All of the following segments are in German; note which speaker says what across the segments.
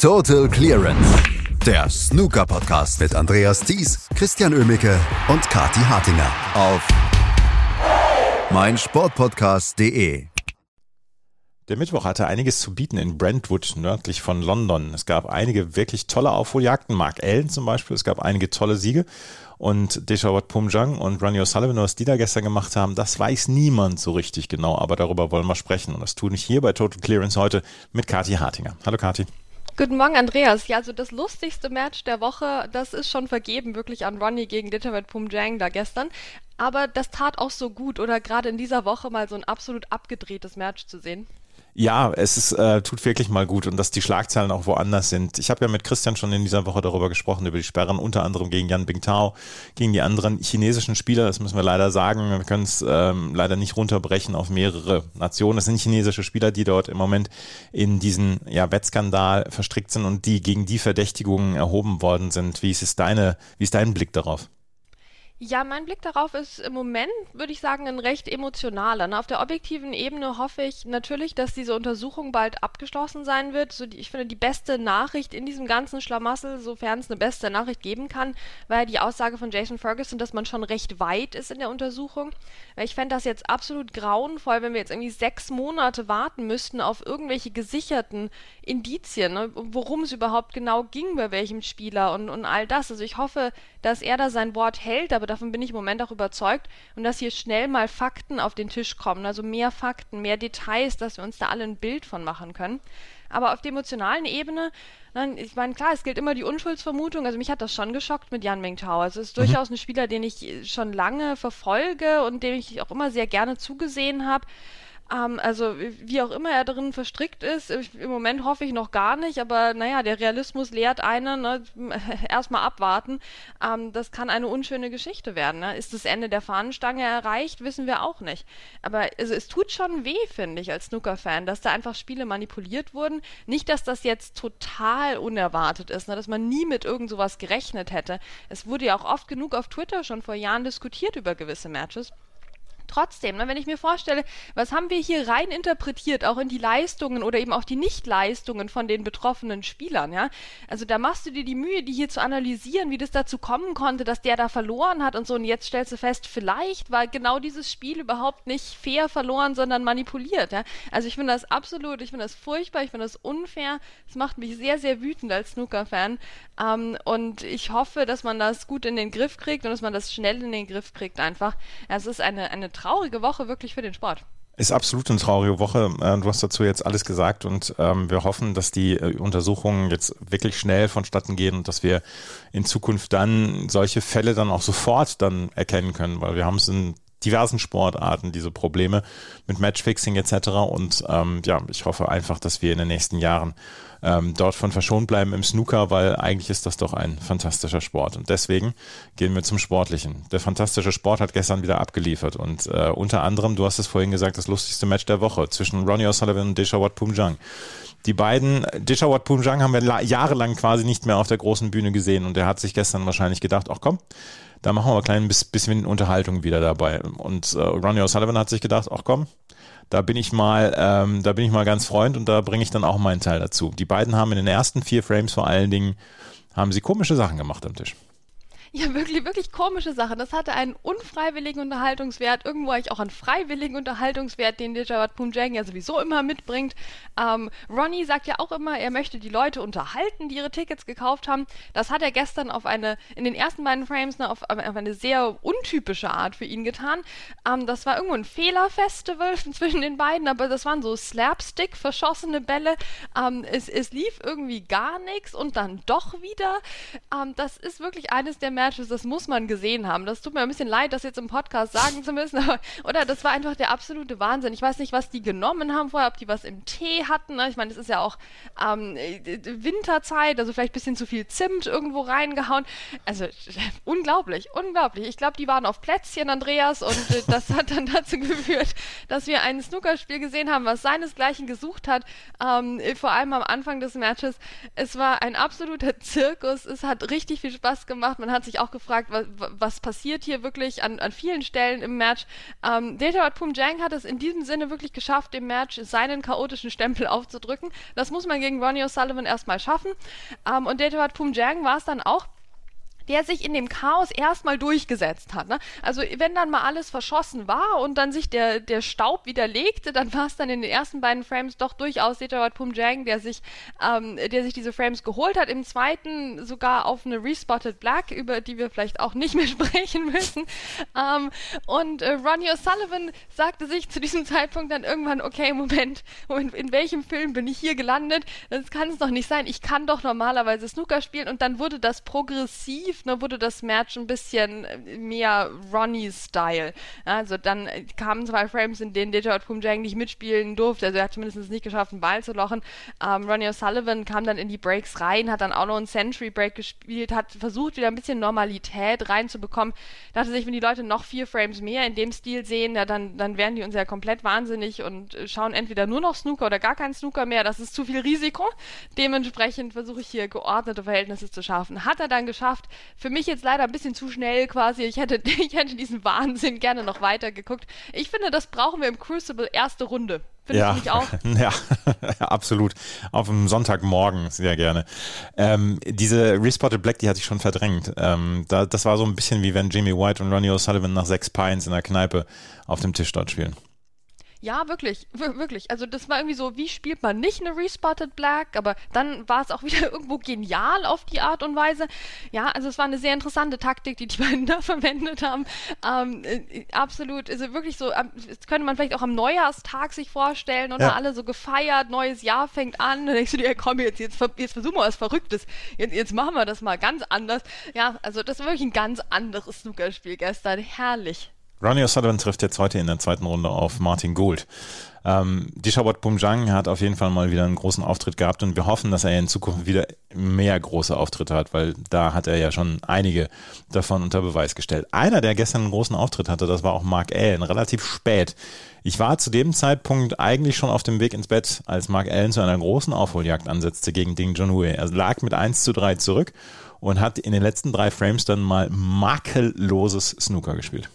Speaker 1: Total Clearance. Der Snooker-Podcast mit Andreas Thies, Christian Ömicke und Kati Hartinger auf meinsportpodcast.de.
Speaker 2: Der Mittwoch hatte einiges zu bieten in Brentwood, nördlich von London. Es gab einige wirklich tolle Aufholjagden, Mark Allen zum Beispiel, es gab einige tolle Siege. Und Deshawat Pumjang und Ronnie O'Sullivan, was die da gestern gemacht haben, das weiß niemand so richtig genau, aber darüber wollen wir sprechen. Und das tue ich hier bei Total Clearance heute mit Kati Hartinger. Hallo Kati.
Speaker 3: Guten Morgen, Andreas. Ja, also das lustigste Match der Woche, das ist schon vergeben, wirklich an Ronnie gegen Ditterwet Pumjang da gestern. Aber das tat auch so gut, oder gerade in dieser Woche mal so ein absolut abgedrehtes Match zu sehen.
Speaker 2: Ja, es ist, äh, tut wirklich mal gut und dass die Schlagzeilen auch woanders sind. Ich habe ja mit Christian schon in dieser Woche darüber gesprochen, über die Sperren, unter anderem gegen Yan Bingtao, gegen die anderen chinesischen Spieler, das müssen wir leider sagen. Wir können es ähm, leider nicht runterbrechen auf mehrere Nationen. Es sind chinesische Spieler, die dort im Moment in diesen ja, Wettskandal verstrickt sind und die gegen die Verdächtigungen erhoben worden sind. Wie ist es deine, wie ist dein Blick darauf?
Speaker 3: Ja, mein Blick darauf ist im Moment, würde ich sagen, ein recht emotionaler. Ne? Auf der objektiven Ebene hoffe ich natürlich, dass diese Untersuchung bald abgeschlossen sein wird. So die, ich finde, die beste Nachricht in diesem ganzen Schlamassel, sofern es eine beste Nachricht geben kann, war ja die Aussage von Jason Ferguson, dass man schon recht weit ist in der Untersuchung. Ich fände das jetzt absolut grauenvoll, wenn wir jetzt irgendwie sechs Monate warten müssten auf irgendwelche gesicherten Indizien, ne? worum es überhaupt genau ging bei welchem Spieler und, und all das. Also ich hoffe, dass er da sein Wort hält, aber davon bin ich im Moment auch überzeugt, und dass hier schnell mal Fakten auf den Tisch kommen, also mehr Fakten, mehr Details, dass wir uns da alle ein Bild von machen können. Aber auf der emotionalen Ebene, nein, ich meine, klar, es gilt immer die Unschuldsvermutung. Also mich hat das schon geschockt mit Jan Mingtao. Also es ist mhm. durchaus ein Spieler, den ich schon lange verfolge und dem ich auch immer sehr gerne zugesehen habe. Ähm, also wie auch immer er darin verstrickt ist, im Moment hoffe ich noch gar nicht, aber naja, der Realismus lehrt einen, ne, erstmal abwarten. Ähm, das kann eine unschöne Geschichte werden. Ne? Ist das Ende der Fahnenstange erreicht, wissen wir auch nicht. Aber also, es tut schon weh, finde ich, als Snooker-Fan, dass da einfach Spiele manipuliert wurden. Nicht, dass das jetzt total unerwartet ist, ne? dass man nie mit irgend sowas gerechnet hätte. Es wurde ja auch oft genug auf Twitter schon vor Jahren diskutiert über gewisse Matches trotzdem, ne, wenn ich mir vorstelle, was haben wir hier rein interpretiert, auch in die Leistungen oder eben auch die Nichtleistungen von den betroffenen Spielern, ja? Also da machst du dir die Mühe, die hier zu analysieren, wie das dazu kommen konnte, dass der da verloren hat und so. Und jetzt stellst du fest, vielleicht war genau dieses Spiel überhaupt nicht fair verloren, sondern manipuliert, ja? Also ich finde das absolut, ich finde das furchtbar, ich finde das unfair. Es macht mich sehr, sehr wütend als Snooker-Fan. Ähm, und ich hoffe, dass man das gut in den Griff kriegt und dass man das schnell in den Griff kriegt einfach. Es ist eine, eine traurige Woche wirklich für den Sport.
Speaker 2: Ist absolut eine traurige Woche. Äh, du hast dazu jetzt alles gesagt und ähm, wir hoffen, dass die äh, Untersuchungen jetzt wirklich schnell vonstatten gehen und dass wir in Zukunft dann solche Fälle dann auch sofort dann erkennen können, weil wir haben es in diversen Sportarten diese Probleme mit Matchfixing etc. Und ähm, ja, ich hoffe einfach, dass wir in den nächsten Jahren ähm, dort von verschont bleiben im Snooker, weil eigentlich ist das doch ein fantastischer Sport. Und deswegen gehen wir zum Sportlichen. Der fantastische Sport hat gestern wieder abgeliefert und äh, unter anderem, du hast es vorhin gesagt, das lustigste Match der Woche zwischen Ronnie O'Sullivan und Deshawat Pumjang. Die beiden, Deshawat Pumjang haben wir jahrelang quasi nicht mehr auf der großen Bühne gesehen und er hat sich gestern wahrscheinlich gedacht, ach komm, da machen wir ein klein bisschen Unterhaltung wieder dabei. Und äh, Ronnie O'Sullivan hat sich gedacht, ach komm, da bin ich mal, ähm, da bin ich mal ganz Freund und da bringe ich dann auch meinen Teil dazu. Die beiden haben in den ersten vier Frames vor allen Dingen, haben sie komische Sachen gemacht am Tisch.
Speaker 3: Ja, wirklich, wirklich komische Sachen. Das hatte einen unfreiwilligen Unterhaltungswert, irgendwo eigentlich auch einen freiwilligen Unterhaltungswert, den Dejawat Pumjang ja sowieso immer mitbringt. Ähm, Ronnie sagt ja auch immer, er möchte die Leute unterhalten, die ihre Tickets gekauft haben. Das hat er gestern auf eine, in den ersten beiden Frames, ne, auf, auf eine sehr untypische Art für ihn getan. Ähm, das war irgendwo ein Fehlerfestival zwischen den beiden, aber das waren so Slapstick, verschossene Bälle. Ähm, es, es lief irgendwie gar nichts und dann doch wieder. Ähm, das ist wirklich eines der Matches, das muss man gesehen haben. Das tut mir ein bisschen leid, das jetzt im Podcast sagen zu müssen, aber, oder das war einfach der absolute Wahnsinn. Ich weiß nicht, was die genommen haben vorher, ob die was im Tee hatten. Ne? Ich meine, es ist ja auch ähm, Winterzeit, also vielleicht ein bisschen zu viel Zimt irgendwo reingehauen. Also unglaublich, unglaublich. Ich glaube, die waren auf Plätzchen, Andreas, und äh, das hat dann dazu geführt, dass wir ein Snookerspiel gesehen haben, was seinesgleichen gesucht hat. Ähm, vor allem am Anfang des Matches. Es war ein absoluter Zirkus. Es hat richtig viel Spaß gemacht. Man hat sich sich auch gefragt, was, was passiert hier wirklich an, an vielen Stellen im Match. Ähm, Delta Jang hat es in diesem Sinne wirklich geschafft, dem Match seinen chaotischen Stempel aufzudrücken. Das muss man gegen Ronnie O'Sullivan erstmal schaffen. Ähm, und Delta Jang war es dann auch, der sich in dem Chaos erstmal durchgesetzt hat. Ne? Also wenn dann mal alles verschossen war und dann sich der, der Staub wieder legte, dann war es dann in den ersten beiden Frames doch durchaus Setawat Pumjang, der sich, ähm, der sich diese Frames geholt hat. Im zweiten sogar auf eine Respotted Black, über die wir vielleicht auch nicht mehr sprechen müssen. Ähm, und äh, Ronnie O'Sullivan sagte sich zu diesem Zeitpunkt dann irgendwann, okay, Moment, Moment, in welchem Film bin ich hier gelandet? Das kann es doch nicht sein. Ich kann doch normalerweise Snooker spielen und dann wurde das progressiv ne, wurde das Match ein bisschen mehr Ronnie-Style. Also dann kamen zwei Frames, in denen Detroit Pumjang nicht mitspielen durfte. Also er hat zumindest nicht geschafft, einen Ball zu lochen. Ähm, Ronnie O'Sullivan kam dann in die Breaks rein, hat dann auch noch einen Century Break gespielt, hat versucht, wieder ein bisschen Normalität reinzubekommen. Dachte sich, wenn die Leute noch vier Frames mehr in dem Stil sehen, ja, dann, dann werden die uns ja komplett wahnsinnig und schauen entweder nur noch Snooker oder gar keinen Snooker mehr. Das ist zu viel Risiko. Dementsprechend versuche ich hier geordnete Verhältnisse zu schaffen. Hat er dann geschafft, für mich jetzt leider ein bisschen zu schnell quasi. Ich hätte, ich hätte diesen Wahnsinn gerne noch weiter geguckt. Ich finde, das brauchen wir im Crucible erste Runde.
Speaker 2: Finde ja. Ja, absolut. Auf dem Sonntagmorgen sehr gerne. Ähm, diese Respotted Black, die hatte ich schon verdrängt. Ähm, da, das war so ein bisschen wie wenn Jamie White und Ronnie O'Sullivan nach sechs Pints in der Kneipe auf dem Tisch dort spielen.
Speaker 3: Ja, wirklich, wirklich. Also das war irgendwie so, wie spielt man nicht eine Respotted Black, aber dann war es auch wieder irgendwo genial auf die Art und Weise. Ja, also es war eine sehr interessante Taktik, die die beiden da verwendet haben. Ähm, äh, absolut, also wirklich so, ähm, das könnte man vielleicht auch am Neujahrstag sich vorstellen oder ja. alle so gefeiert, neues Jahr fängt an, dann denkst du dir, komm, jetzt, jetzt, jetzt versuchen wir was Verrücktes, jetzt, jetzt machen wir das mal ganz anders. Ja, also das war wirklich ein ganz anderes Snookerspiel gestern, herrlich.
Speaker 2: Ronnie O'Sullivan trifft jetzt heute in der zweiten Runde auf Martin Gould. Ähm, Dishabot Bumjang hat auf jeden Fall mal wieder einen großen Auftritt gehabt und wir hoffen, dass er in Zukunft wieder mehr große Auftritte hat, weil da hat er ja schon einige davon unter Beweis gestellt. Einer, der gestern einen großen Auftritt hatte, das war auch Mark Allen, relativ spät. Ich war zu dem Zeitpunkt eigentlich schon auf dem Weg ins Bett, als Mark Allen zu einer großen Aufholjagd ansetzte gegen Ding Junhui. Er lag mit 1 zu 3 zurück und hat in den letzten drei Frames dann mal makelloses Snooker gespielt.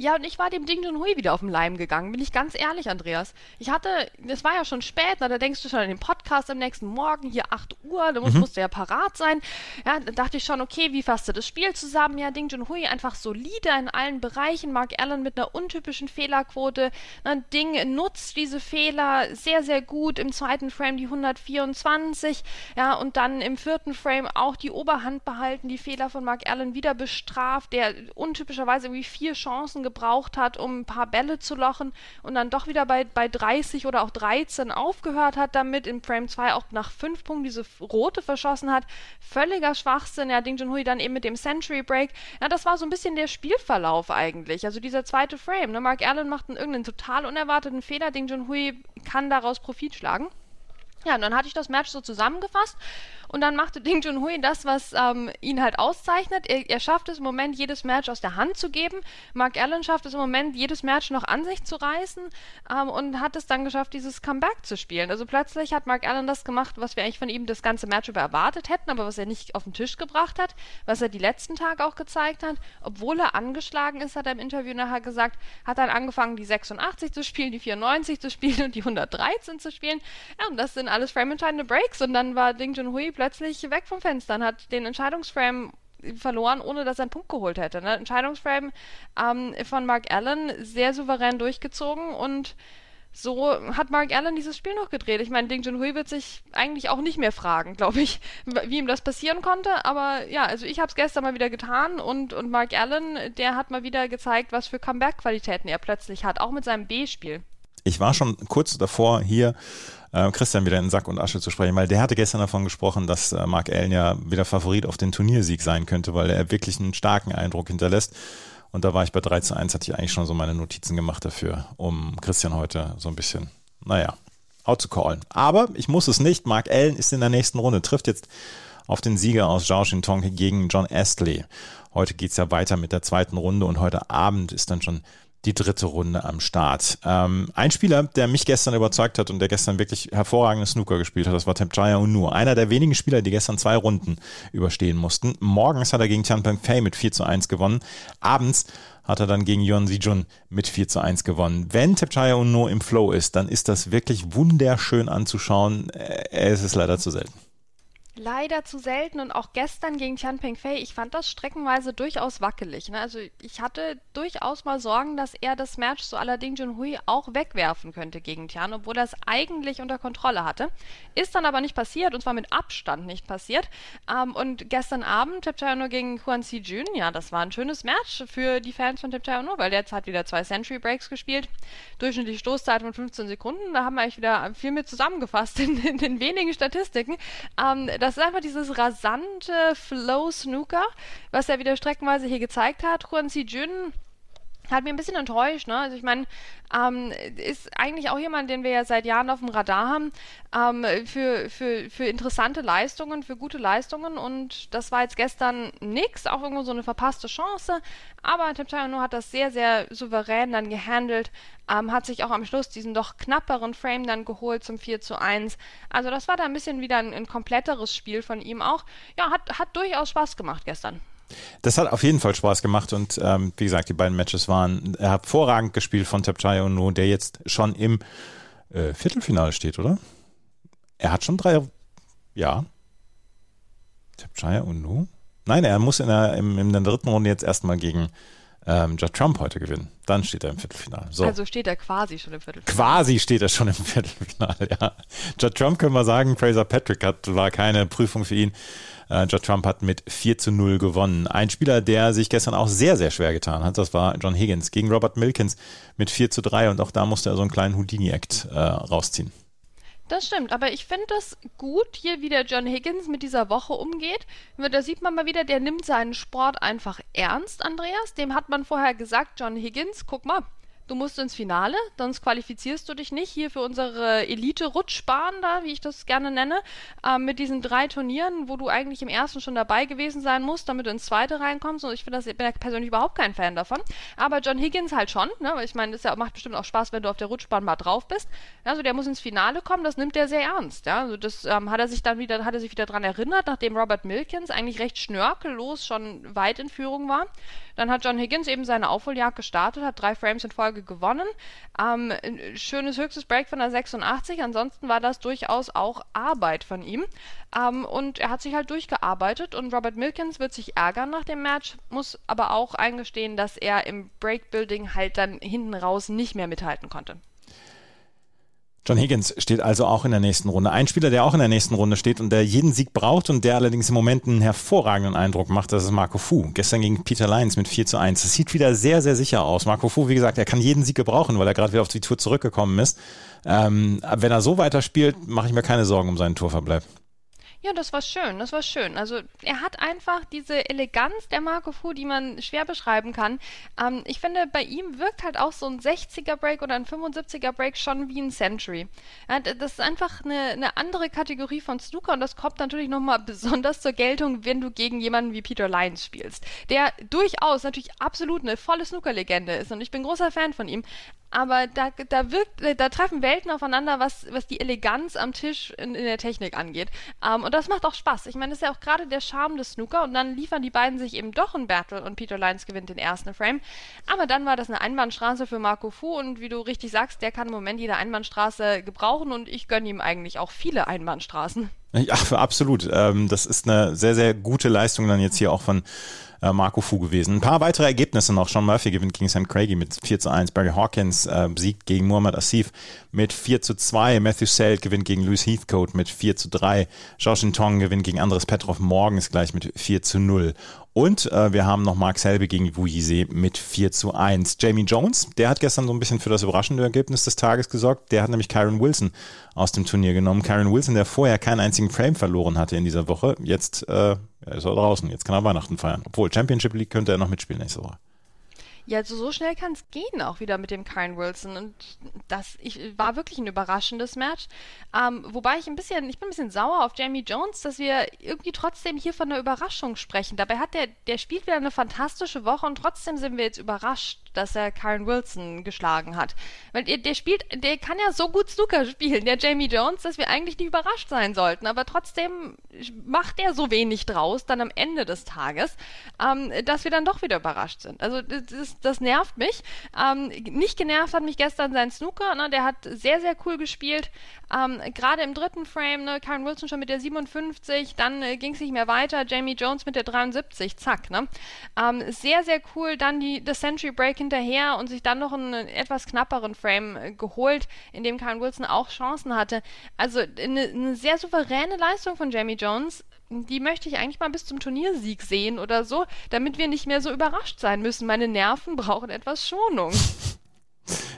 Speaker 3: Ja, und ich war dem Ding Junhui wieder auf den Leim gegangen, bin ich ganz ehrlich, Andreas. Ich hatte, es war ja schon spät, na, da denkst du schon an den Podcast am nächsten Morgen, hier 8 Uhr, da muss, mhm. musst du ja parat sein. Ja, da dachte ich schon, okay, wie fasst du das Spiel zusammen? Ja, Ding Junhui einfach solide in allen Bereichen, Mark Allen mit einer untypischen Fehlerquote. Na, Ding nutzt diese Fehler sehr, sehr gut. Im zweiten Frame die 124, ja, und dann im vierten Frame auch die Oberhand behalten, die Fehler von Mark Allen wieder bestraft, der untypischerweise irgendwie vier Chancen gebraucht hat, um ein paar Bälle zu lochen und dann doch wieder bei, bei 30 oder auch 13 aufgehört hat damit, in Frame 2 auch nach 5 Punkten diese rote verschossen hat. Völliger Schwachsinn. Ja, Ding Junhui dann eben mit dem Century Break. Ja, das war so ein bisschen der Spielverlauf eigentlich. Also dieser zweite Frame. Ne? Mark Allen macht einen irgendeinen total unerwarteten Fehler. Ding Junhui kann daraus Profit schlagen. Ja, und dann hatte ich das Match so zusammengefasst und dann machte Ding Junhui das, was ähm, ihn halt auszeichnet. Er, er, schafft es im Moment, jedes Match aus der Hand zu geben. Mark Allen schafft es im Moment, jedes Match noch an sich zu reißen ähm, und hat es dann geschafft, dieses Comeback zu spielen. Also plötzlich hat Mark Allen das gemacht, was wir eigentlich von ihm das ganze Match über erwartet hätten, aber was er nicht auf den Tisch gebracht hat, was er die letzten Tage auch gezeigt hat. Obwohl er angeschlagen ist, hat er im Interview nachher gesagt, hat er angefangen, die 86 zu spielen, die 94 zu spielen und die 113 zu spielen. Ja, und das sind alles frame-entscheidende Breaks und dann war Ding Junhui plötzlich weg vom Fenster und hat den Entscheidungsframe verloren, ohne dass er einen Punkt geholt hätte. Ne? Entscheidungsframe ähm, von Mark Allen sehr souverän durchgezogen und so hat Mark Allen dieses Spiel noch gedreht. Ich meine, Ding Junhui wird sich eigentlich auch nicht mehr fragen, glaube ich, wie ihm das passieren konnte. Aber ja, also ich habe es gestern mal wieder getan und, und Mark Allen, der hat mal wieder gezeigt, was für Comeback-Qualitäten er plötzlich hat, auch mit seinem B-Spiel.
Speaker 2: Ich war schon kurz davor, hier äh, Christian wieder in Sack und Asche zu sprechen, weil der hatte gestern davon gesprochen, dass äh, Mark Allen ja wieder Favorit auf den Turniersieg sein könnte, weil er wirklich einen starken Eindruck hinterlässt. Und da war ich bei 3 zu 1, hatte ich eigentlich schon so meine Notizen gemacht dafür, um Christian heute so ein bisschen, naja, out zu callen. Aber ich muss es nicht. Mark Allen ist in der nächsten Runde, trifft jetzt auf den Sieger aus Zhao Shintong gegen John Astley. Heute geht's ja weiter mit der zweiten Runde und heute Abend ist dann schon die dritte Runde am Start. Ähm, ein Spieler, der mich gestern überzeugt hat und der gestern wirklich hervorragende Snooker gespielt hat, das war Tempjaya Unur. Einer der wenigen Spieler, die gestern zwei Runden überstehen mussten. Morgens hat er gegen Tianpeng Fei mit 4 zu 1 gewonnen. Abends hat er dann gegen Yuan Zijun mit 4 zu 1 gewonnen. Wenn Tempjaya Unur im Flow ist, dann ist das wirklich wunderschön anzuschauen. Es ist leider zu selten
Speaker 3: leider zu selten und auch gestern gegen Tianping Fei, ich fand das streckenweise durchaus wackelig. Ne? Also ich hatte durchaus mal Sorgen, dass er das Match so allerdings Junhui auch wegwerfen könnte gegen Tian, obwohl er es eigentlich unter Kontrolle hatte. Ist dann aber nicht passiert und zwar mit Abstand nicht passiert. Ähm, und gestern Abend Tapchayano gegen Huan Si Jun, ja, das war ein schönes Match für die Fans von Tapchayano, weil der jetzt hat wieder zwei Century Breaks gespielt. Durchschnittliche Stoßzeit von 15 Sekunden. Da haben wir eigentlich wieder viel mit zusammengefasst in, in den wenigen Statistiken. Ähm, das ist einfach dieses rasante Flow-Snooker, was er wieder streckenweise hier gezeigt hat. Juan Si Jun hat mir ein bisschen enttäuscht. Ne? Also ich meine, ähm, ist eigentlich auch jemand, den wir ja seit Jahren auf dem Radar haben, ähm, für, für, für interessante Leistungen, für gute Leistungen. Und das war jetzt gestern nix, auch irgendwo so eine verpasste Chance. Aber Tiptano hat das sehr, sehr souverän dann gehandelt, ähm, hat sich auch am Schluss diesen doch knapperen Frame dann geholt zum 4 zu 1. Also das war da ein bisschen wieder ein, ein kompletteres Spiel von ihm auch. Ja, hat, hat durchaus Spaß gemacht gestern.
Speaker 2: Das hat auf jeden Fall Spaß gemacht und ähm, wie gesagt, die beiden Matches waren hervorragend gespielt von Tapchai Ono, der jetzt schon im äh, Viertelfinale steht, oder? Er hat schon drei, ja. Tapchai Ono? Nein, er muss in der, im, in der dritten Runde jetzt erstmal gegen ähm, Judd Trump heute gewinnen. Dann steht er im Viertelfinale. So.
Speaker 3: Also steht er quasi schon im Viertelfinale.
Speaker 2: Quasi steht er schon im Viertelfinale, ja. Judd Trump können wir sagen, Fraser Patrick hat, war keine Prüfung für ihn. Äh, Judd Trump hat mit 4 zu 0 gewonnen. Ein Spieler, der sich gestern auch sehr, sehr schwer getan hat, das war John Higgins gegen Robert Milkins mit 4 zu 3 und auch da musste er so einen kleinen Houdini-Act äh, rausziehen.
Speaker 3: Das stimmt, aber ich finde das gut, hier wie der John Higgins mit dieser Woche umgeht. Da sieht man mal wieder, der nimmt seinen Sport einfach ernst, Andreas. Dem hat man vorher gesagt, John Higgins, guck mal, du musst ins Finale, sonst qualifizierst du dich nicht hier für unsere Elite-Rutschbahn da, wie ich das gerne nenne, äh, mit diesen drei Turnieren, wo du eigentlich im ersten schon dabei gewesen sein musst, damit du ins zweite reinkommst. Und ich das, ich bin ja persönlich überhaupt kein Fan davon. Aber John Higgins halt schon, ne? weil ich meine, das ja, macht bestimmt auch Spaß, wenn du auf der Rutschbahn mal drauf bist. Also der muss ins Finale kommen, das nimmt er sehr ernst. Ja? Also das ähm, hat er sich dann wieder, hat er sich wieder dran erinnert, nachdem Robert Milkins eigentlich recht schnörkellos schon weit in Führung war. Dann hat John Higgins eben seine Aufholjagd gestartet, hat drei Frames in Folge gewonnen. Ähm, schönes höchstes Break von der 86. Ansonsten war das durchaus auch Arbeit von ihm. Ähm, und er hat sich halt durchgearbeitet und Robert Milkins wird sich ärgern nach dem Match, muss aber auch eingestehen, dass er im Breakbuilding halt dann hinten raus nicht mehr mithalten konnte.
Speaker 2: John Higgins steht also auch in der nächsten Runde. Ein Spieler, der auch in der nächsten Runde steht und der jeden Sieg braucht und der allerdings im Moment einen hervorragenden Eindruck macht, das ist Marco Fu. Gestern gegen Peter Lyons mit 4 zu 1. Das sieht wieder sehr, sehr sicher aus. Marco Fu, wie gesagt, er kann jeden Sieg gebrauchen, weil er gerade wieder auf die Tour zurückgekommen ist. Ähm, wenn er so weiterspielt, mache ich mir keine Sorgen um seinen Torverbleib.
Speaker 3: Ja, das war schön, das war schön. Also er hat einfach diese Eleganz der Marco Fu, die man schwer beschreiben kann. Ähm, ich finde, bei ihm wirkt halt auch so ein 60er Break oder ein 75er Break schon wie ein Century. Ja, das ist einfach eine, eine, andere Kategorie von Snooker und das kommt natürlich nochmal besonders zur Geltung, wenn du gegen jemanden wie Peter Lyons spielst, der durchaus natürlich absolut eine volle Snooker-Legende ist und ich bin großer Fan von ihm aber da, da wirkt, da treffen Welten aufeinander, was, was die Eleganz am Tisch in, in der Technik angeht. Ähm, und das macht auch Spaß. Ich meine, das ist ja auch gerade der Charme des Snooker und dann liefern die beiden sich eben doch ein Battle und Peter Lyons gewinnt den ersten Frame. Aber dann war das eine Einbahnstraße für Marco Fu und wie du richtig sagst, der kann im Moment jede Einbahnstraße gebrauchen und ich gönne ihm eigentlich auch viele Einbahnstraßen.
Speaker 2: Ja, absolut. Ähm, das ist eine sehr, sehr gute Leistung dann jetzt hier auch von äh, Marco Fu gewesen. Ein paar weitere Ergebnisse noch. Sean Murphy gewinnt gegen Sam Craigie mit 4 zu 1. Barry Hawkins äh, siegt gegen Muhammad Asif mit 4 zu 2. Matthew Selt gewinnt gegen Louis Heathcote mit 4 zu 3. Josh Tong gewinnt gegen Andres Petrov morgens gleich mit 4 zu 0. Und äh, wir haben noch Mark Selby gegen Wu Yise mit 4 zu 1. Jamie Jones, der hat gestern so ein bisschen für das überraschende Ergebnis des Tages gesorgt. Der hat nämlich Kyron Wilson aus dem Turnier genommen. Kyron Wilson, der vorher keinen einzigen Frame verloren hatte in dieser Woche. Jetzt äh, ist er draußen. Jetzt kann er Weihnachten feiern. Obwohl Championship League könnte er noch mitspielen nächste Woche.
Speaker 3: Ja, also so schnell kann es gehen auch wieder mit dem Kyle Wilson. Und das ich, war wirklich ein überraschendes Match. Ähm, wobei ich ein bisschen, ich bin ein bisschen sauer auf Jamie Jones, dass wir irgendwie trotzdem hier von einer Überraschung sprechen. Dabei hat der, der spielt wieder eine fantastische Woche und trotzdem sind wir jetzt überrascht, dass er Karen Wilson geschlagen hat. Weil der, der spielt, der kann ja so gut Snooker spielen, der Jamie Jones, dass wir eigentlich nicht überrascht sein sollten. Aber trotzdem macht er so wenig draus, dann am Ende des Tages, ähm, dass wir dann doch wieder überrascht sind. Also das, das nervt mich. Ähm, nicht genervt hat mich gestern sein Snooker. Ne? Der hat sehr, sehr cool gespielt. Ähm, Gerade im dritten Frame, ne? Karen Wilson schon mit der 57, dann äh, ging es nicht mehr weiter. Jamie Jones mit der 73, zack. Ne? Ähm, sehr, sehr cool. Dann die, das Century Break hinterher und sich dann noch einen etwas knapperen Frame äh, geholt, in dem Karen Wilson auch Chancen hatte. Also eine, eine sehr souveräne Leistung von Jamie Jones die möchte ich eigentlich mal bis zum Turniersieg sehen oder so, damit wir nicht mehr so überrascht sein müssen. Meine Nerven brauchen etwas Schonung.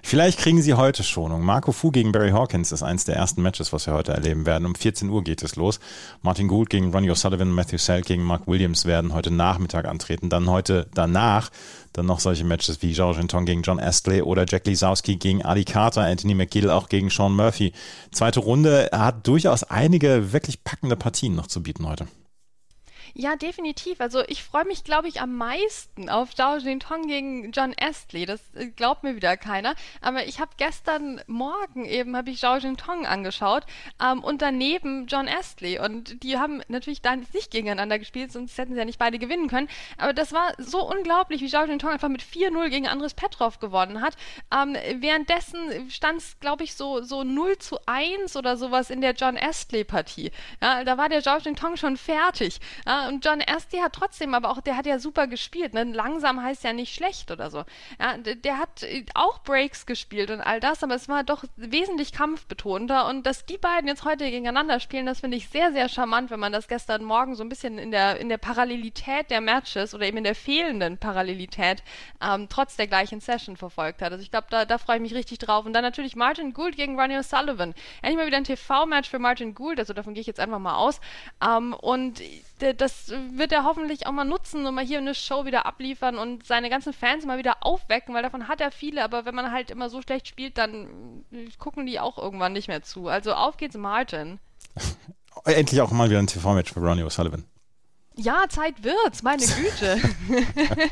Speaker 2: Vielleicht kriegen sie heute Schonung. Marco Fu gegen Barry Hawkins ist eins der ersten Matches, was wir heute erleben werden. Um 14 Uhr geht es los. Martin Gould gegen Ronnie O'Sullivan, Matthew Sell gegen Mark Williams werden heute Nachmittag antreten. Dann heute danach dann noch solche Matches wie Zhao Jintong gegen John Astley oder Jack Lisowski gegen Ali Carter, Anthony McGill auch gegen Sean Murphy. Zweite Runde hat durchaus einige wirklich packende Partien noch zu bieten heute.
Speaker 3: Ja, definitiv. Also ich freue mich, glaube ich, am meisten auf Zhao Jintong gegen John Astley. Das äh, glaubt mir wieder keiner. Aber ich habe gestern Morgen eben habe ich Zhao Jintong angeschaut ähm, und daneben John Astley. Und die haben natürlich da nicht gegeneinander gespielt, sonst hätten sie ja nicht beide gewinnen können. Aber das war so unglaublich, wie Zhao Jintong einfach mit 4-0 gegen Andres Petrov gewonnen hat. Ähm, währenddessen stand es, glaube ich, so, so 0 zu 1 oder sowas in der John Astley-Partie. Ja, da war der Zhao Jintong schon fertig. Ja, und John Astley hat trotzdem, aber auch, der hat ja super gespielt. Ne? Langsam heißt ja nicht schlecht oder so. Ja, der, der hat äh, auch Breaks gespielt und all das, aber es war doch wesentlich kampfbetonter. Und dass die beiden jetzt heute gegeneinander spielen, das finde ich sehr, sehr charmant, wenn man das gestern Morgen so ein bisschen in der, in der Parallelität der Matches oder eben in der fehlenden Parallelität ähm, trotz der gleichen Session verfolgt hat. Also ich glaube, da, da freue ich mich richtig drauf. Und dann natürlich Martin Gould gegen Ronnie O'Sullivan. Endlich mal wieder ein TV-Match für Martin Gould, also davon gehe ich jetzt einfach mal aus. Ähm, und das wird er hoffentlich auch mal nutzen und mal hier eine Show wieder abliefern und seine ganzen Fans mal wieder aufwecken, weil davon hat er viele, aber wenn man halt immer so schlecht spielt, dann gucken die auch irgendwann nicht mehr zu. Also auf geht's, Martin.
Speaker 2: Endlich auch mal wieder ein TV-Match für Ronnie O'Sullivan.
Speaker 3: Ja, Zeit wird's, meine Güte.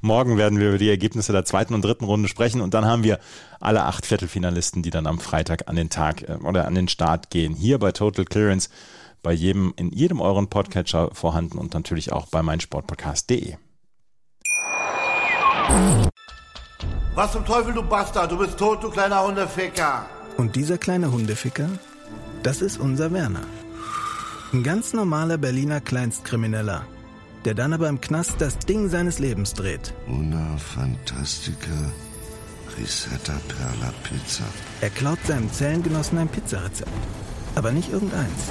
Speaker 2: Morgen werden wir über die Ergebnisse der zweiten und dritten Runde sprechen und dann haben wir alle acht Viertelfinalisten, die dann am Freitag an den Tag äh, oder an den Start gehen. Hier bei Total Clearance bei jedem, in jedem euren Podcatcher vorhanden und natürlich auch bei meinsportpodcast.de.
Speaker 4: Was zum Teufel, du Bastard? Du bist tot, du kleiner Hundeficker.
Speaker 5: Und dieser kleine Hundeficker, das ist unser Werner. Ein ganz normaler Berliner Kleinstkrimineller, der dann aber im Knast das Ding seines Lebens dreht.
Speaker 6: Una Fantastica Risetta Perla Pizza.
Speaker 5: Er klaut seinem Zellengenossen ein Pizzarezept. Aber nicht irgendeins.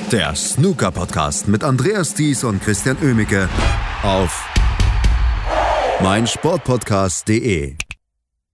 Speaker 1: der Snooker-Podcast mit Andreas Thies und Christian Ömicke auf meinsportpodcast.de.